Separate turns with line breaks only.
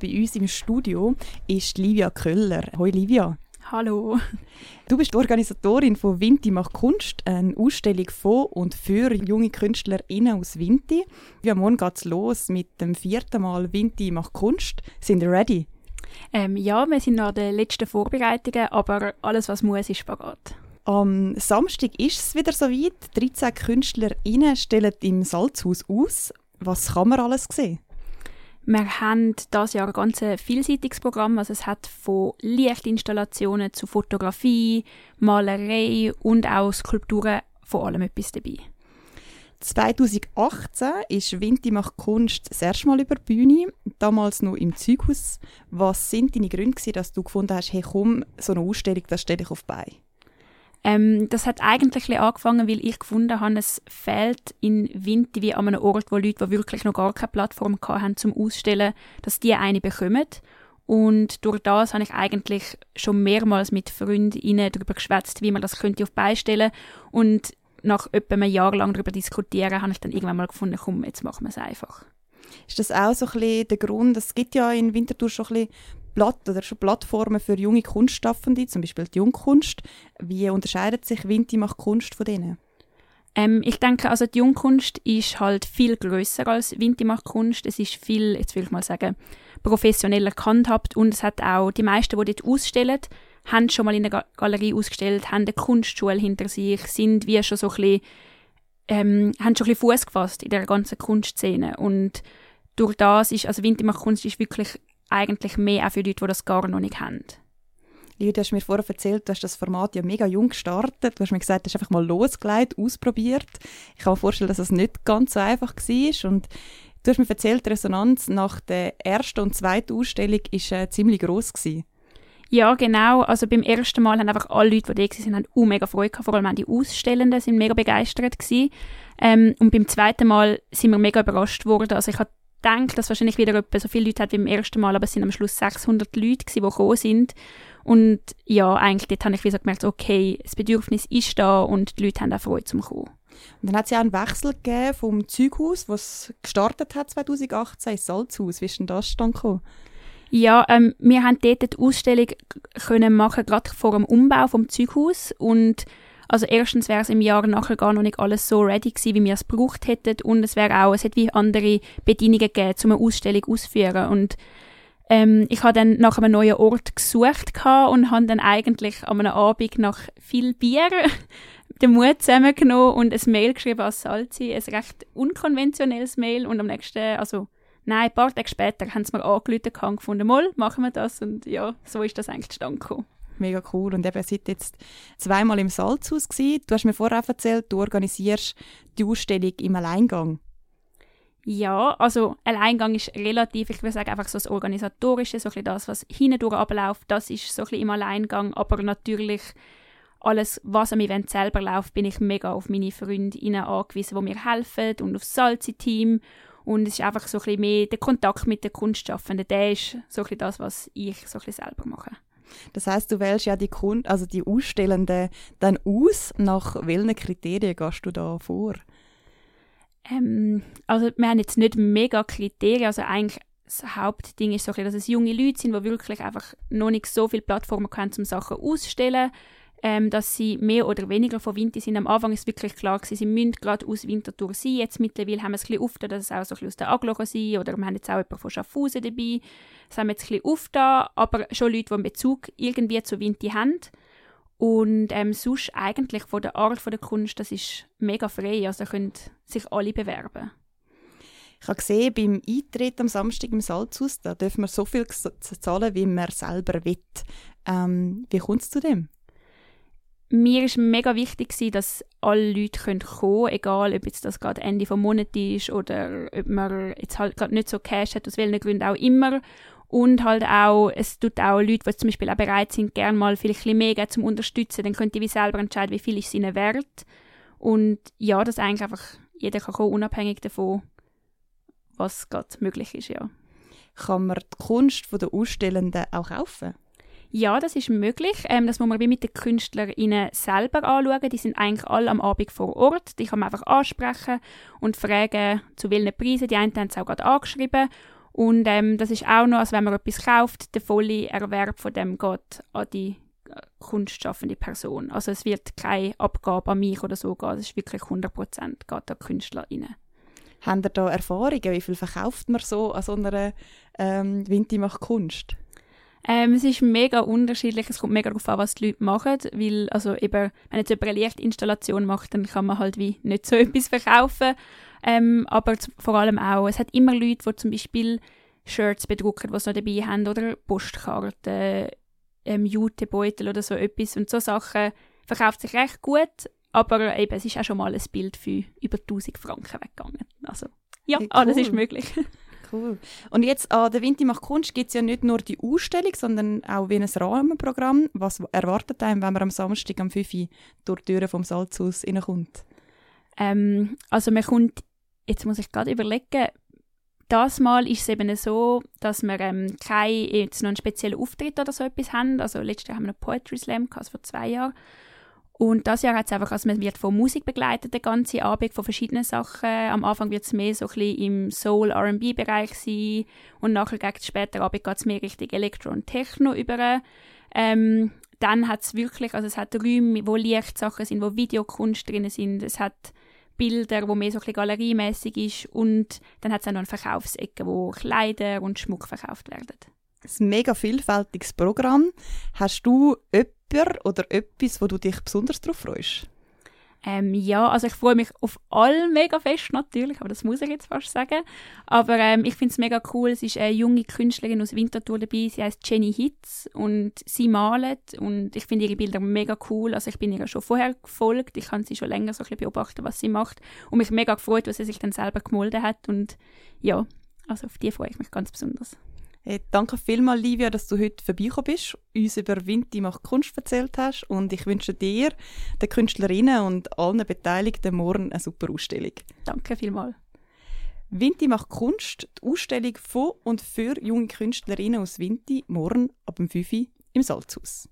Bei uns im Studio ist Livia Köller. Hoi Livia.
Hallo.
Du bist Organisatorin von Vinti macht Kunst, eine Ausstellung von und für junge KünstlerInnen aus Vinti. Ja, morgen geht's los mit dem vierten Mal Vinti macht Kunst. Sind ihr ready?
Ähm, ja, wir sind noch an den letzten Vorbereitungen, aber alles, was muss, ist parat.
Am Samstag ist es wieder soweit. 13 KünstlerInnen stellen im Salzhaus aus. Was kann man alles sehen?
Wir haben dieses Jahr ein ganz vielseitiges Programm. Also es hat von Lichtinstallationen zu Fotografie, Malerei und auch Skulpturen vor allem etwas dabei.
2018 ist Vinti macht Kunst das erste Mal über die Bühne, damals noch im Zeughaus. Was sind deine Gründe, dass du gefunden hast, hey komm, so eine Ausstellung, das stelle ich auf bei?
Ähm, das hat eigentlich angefangen, weil ich gefunden habe, es fehlt in Winti wie an einem Ort, wo Leute, die wirklich noch gar keine Plattform hatten zum Ausstellen, dass die eine bekommen. Und durch das habe ich eigentlich schon mehrmals mit Freundinnen darüber geschwätzt, wie man das könnte auf beistellen Und nach etwa einem Jahr lang darüber diskutieren, habe ich dann irgendwann mal gefunden, komm, jetzt machen wir es einfach.
Ist das auch so ein bisschen der Grund, es gibt ja in Winterthur schon ein bisschen Platt oder schon Plattformen für junge Kunstschaffende, zum Beispiel die Jungkunst. Wie unterscheidet sich Vinti macht Kunst von denen?
Ähm, ich denke, also die Jungkunst ist halt viel größer als Vinti macht Kunst. Es ist viel, jetzt will ich mal sagen, professioneller gehandhabt und es hat auch die meisten, die dort ausstellen, haben schon mal in der Galerie ausgestellt, haben eine Kunstschule hinter sich, sind wie schon so ein bisschen, ähm, haben schon ein bisschen Fuß gefasst in der ganzen Kunstszene und durch das ist, also Vinti macht Kunst ist wirklich eigentlich mehr auch für Leute, die das gar noch nicht haben.
Liu, du hast mir vorher erzählt, du hast das Format ja mega jung gestartet. Du hast mir gesagt, du hast einfach mal losgelegt, ausprobiert. Ich kann mir vorstellen, dass es das nicht ganz so einfach war. Und du hast mir erzählt, die Resonanz nach der ersten und zweiten Ausstellung war äh, ziemlich gross. Gewesen.
Ja, genau. Also beim ersten Mal haben einfach alle Leute, die da waren, haben auch mega Freude gehabt. Vor allem die Ausstellenden sind mega begeistert gewesen. Ähm, und beim zweiten Mal sind wir mega überrascht worden. Also ich habe denke, dass wahrscheinlich wieder etwa so viele Leute hat wie beim ersten Mal, aber es sind am Schluss 600 Leute gewesen, die gekommen sind. Und ja, eigentlich dort habe ich wieder gemerkt, okay, das Bedürfnis ist da und die Leute haben auch Freude zum Kommen.
Und dann hat es ja einen Wechsel gegeben vom Zeughaus, was gestartet hat 2018, ins Salzhaus. Wie ist denn das dann gekommen?
Ja, ähm, wir haben dort die Ausstellung können machen, gerade vor dem Umbau vom Zeughaus und also erstens wäre es im Jahr nachher gar noch nicht alles so ready gewesen, wie wir es gebraucht hätten. Und es wäre auch, es hätte wie andere Bedingungen gegeben, um eine Ausstellung auszuführen und ähm, ich habe dann nach einem neuen Ort gesucht und habe dann eigentlich an einem Abend nach viel Bier den Mut zusammengenommen und ein Mail geschrieben an Salzi, ein recht unkonventionelles Mail. Und am nächsten, also nein, ein paar Tage später haben sie mir angerufen und gefunden, mal, machen wir das? Und ja, so ist das eigentlich zustande gekommen
mega cool. Und eben, seid jetzt zweimal im Salzhaus gewesen. Du hast mir vorher erzählt, du organisierst die Ausstellung im Alleingang.
Ja, also Alleingang ist relativ, ich würde sagen, einfach so das Organisatorische, so ein das, was hindurch abläuft, das ist so ein bisschen im Alleingang, aber natürlich alles, was am Event selber läuft, bin ich mega auf meine Freundinnen angewiesen, die mir helfen und auf das Salzi-Team und es ist einfach so ein bisschen mehr der Kontakt mit den Kunstschaffenden, der ist so ein bisschen das, was ich so ein bisschen selber mache.
Das heißt, du wählst ja die Kunden, also die Ausstellenden dann aus. Nach welchen Kriterien gehst du da vor?
Ähm, also wir haben jetzt nicht mega Kriterien, also eigentlich das Hauptding ist so, dass es junge Leute sind, die wirklich einfach noch nicht so viele Plattformen haben, um Sachen auszustellen ähm, dass sie mehr oder weniger von Winter sind. Am Anfang ist wirklich klar sie müssen gerade aus Winterthur sein. Jetzt mittlerweile haben wir es ein bisschen aufgetan, dass es auch so ein bisschen aus der Aglo sein oder wir haben jetzt auch jemanden von Schaffhausen dabei. Das haben wir jetzt ein bisschen aufgetan, aber schon Leute, die einen Bezug irgendwie zu Winter haben. Und ähm, sonst eigentlich von der Art von der Kunst, das ist mega frei, also können sich alle bewerben.
Ich habe gesehen, beim Eintritt am Samstag im Salzhaus, da dürfen wir so viel zahlen, wie man selber will. Ähm, wie kommt es zu dem?
Mir ist mega wichtig dass alle Leute kommen können, egal ob jetzt das gerade Ende vom Monat ist oder ob man jetzt halt gerade nicht so Cash hat, aus welchen Gründen auch immer. Und halt auch, es tut auch Leute, die zum Beispiel auch bereit sind, gerne mal vielleicht ein bisschen mehr zum Unterstützen, dann könnt ihr wie selber entscheiden, wie viel ist ihnen wert. Und ja, dass eigentlich einfach jeder kann kommen, unabhängig davon, was gerade möglich ist, ja.
Kann man die Kunst der Ausstellenden auch kaufen?
Ja, das ist möglich. Ähm, das muss man wie mit den KünstlerInnen selber anschauen. Die sind eigentlich alle am Abend vor Ort. Die kann man einfach ansprechen und fragen, zu welchen Preisen. Die einen haben es auch gerade angeschrieben. Und ähm, das ist auch noch, also wenn man etwas kauft, der volle Erwerb von dem geht an die äh, kunstschaffende Person. Also es wird keine Abgabe an mich oder so gehen, es ist wirklich 100% geht an KünstlerInnen.
Haben ihr da Erfahrungen? Wie viel verkauft man so an so einer ähm, Vinti macht Kunst?
Ähm, es ist mega unterschiedlich. Es kommt mega darauf an, was die Leute machen. Weil, also eben, wenn jetzt jemand eine Lichtinstallation macht, dann kann man halt wie nicht so etwas verkaufen. Ähm, aber vor allem auch, es hat immer Leute, die zum Beispiel Shirts bedrucken, die sie noch dabei haben, oder Postkarten, ähm, Jutebeutel oder so etwas. Und so Sachen verkauft sich recht gut, aber eben, es ist auch schon mal ein Bild für über 1000 Franken weggegangen. Also, ja, hey, cool. alles ist möglich.
Cool. Und jetzt an der Winti macht Kunst gibt es ja nicht nur die Ausstellung, sondern auch wie ein Rahmenprogramm. Was erwartet einem, wenn man am Samstag am 5 Uhr durch die Türen vom Salzhaus reinkommt?
Ähm, also man kommt, jetzt muss ich gerade überlegen, das Mal ist es eben so, dass wir ähm, keinen noch einen speziellen Auftritt oder so etwas haben. Also letztes Jahr haben wir einen Poetry Slam gehabt, also vor zwei Jahren. Und das Jahr hat es einfach, also man wird von Musik begleitet, der ganze Abend, von verschiedenen Sachen. Am Anfang wird es mehr so ein bisschen im Soul-R&B-Bereich sein und nachher gegen später Abend geht es mehr Richtung Elektro und Techno über. Ähm, dann hat es wirklich, also es hat Räume, wo Lichtsachen sind, wo Videokunst drin sind, es hat Bilder, wo mehr so ein bisschen galeriemäßig ist und dann hat es auch noch eine Verkaufsecke, wo Kleider und Schmuck verkauft werden.
Ein mega vielfältiges Programm. Hast du jemanden oder etwas, wo du dich besonders darauf freust?
Ähm, ja, also ich freue mich auf alle mega fest natürlich, aber das muss ich jetzt fast sagen. Aber ähm, ich finde es mega cool, es ist eine junge Künstlerin aus Winterthur dabei, sie heißt Jenny Hitz und sie malt und ich finde ihre Bilder mega cool. Also ich bin ihr schon vorher gefolgt, ich kann sie schon länger so ein beobachten, was sie macht und mich mega gefreut, was sie sich dann selber gemolden hat und ja, also auf die freue ich mich ganz besonders.
Hey, danke vielmals, Livia, dass du heute vorbeigekommen bist, uns über Vinti macht Kunst erzählt hast und ich wünsche dir, den Künstlerinnen und allen Beteiligten morgen eine super Ausstellung.
Danke vielmals.
Vinti macht Kunst, die Ausstellung von und für junge Künstlerinnen aus Vinti, morgen ab dem 5 Uhr im Salzhaus.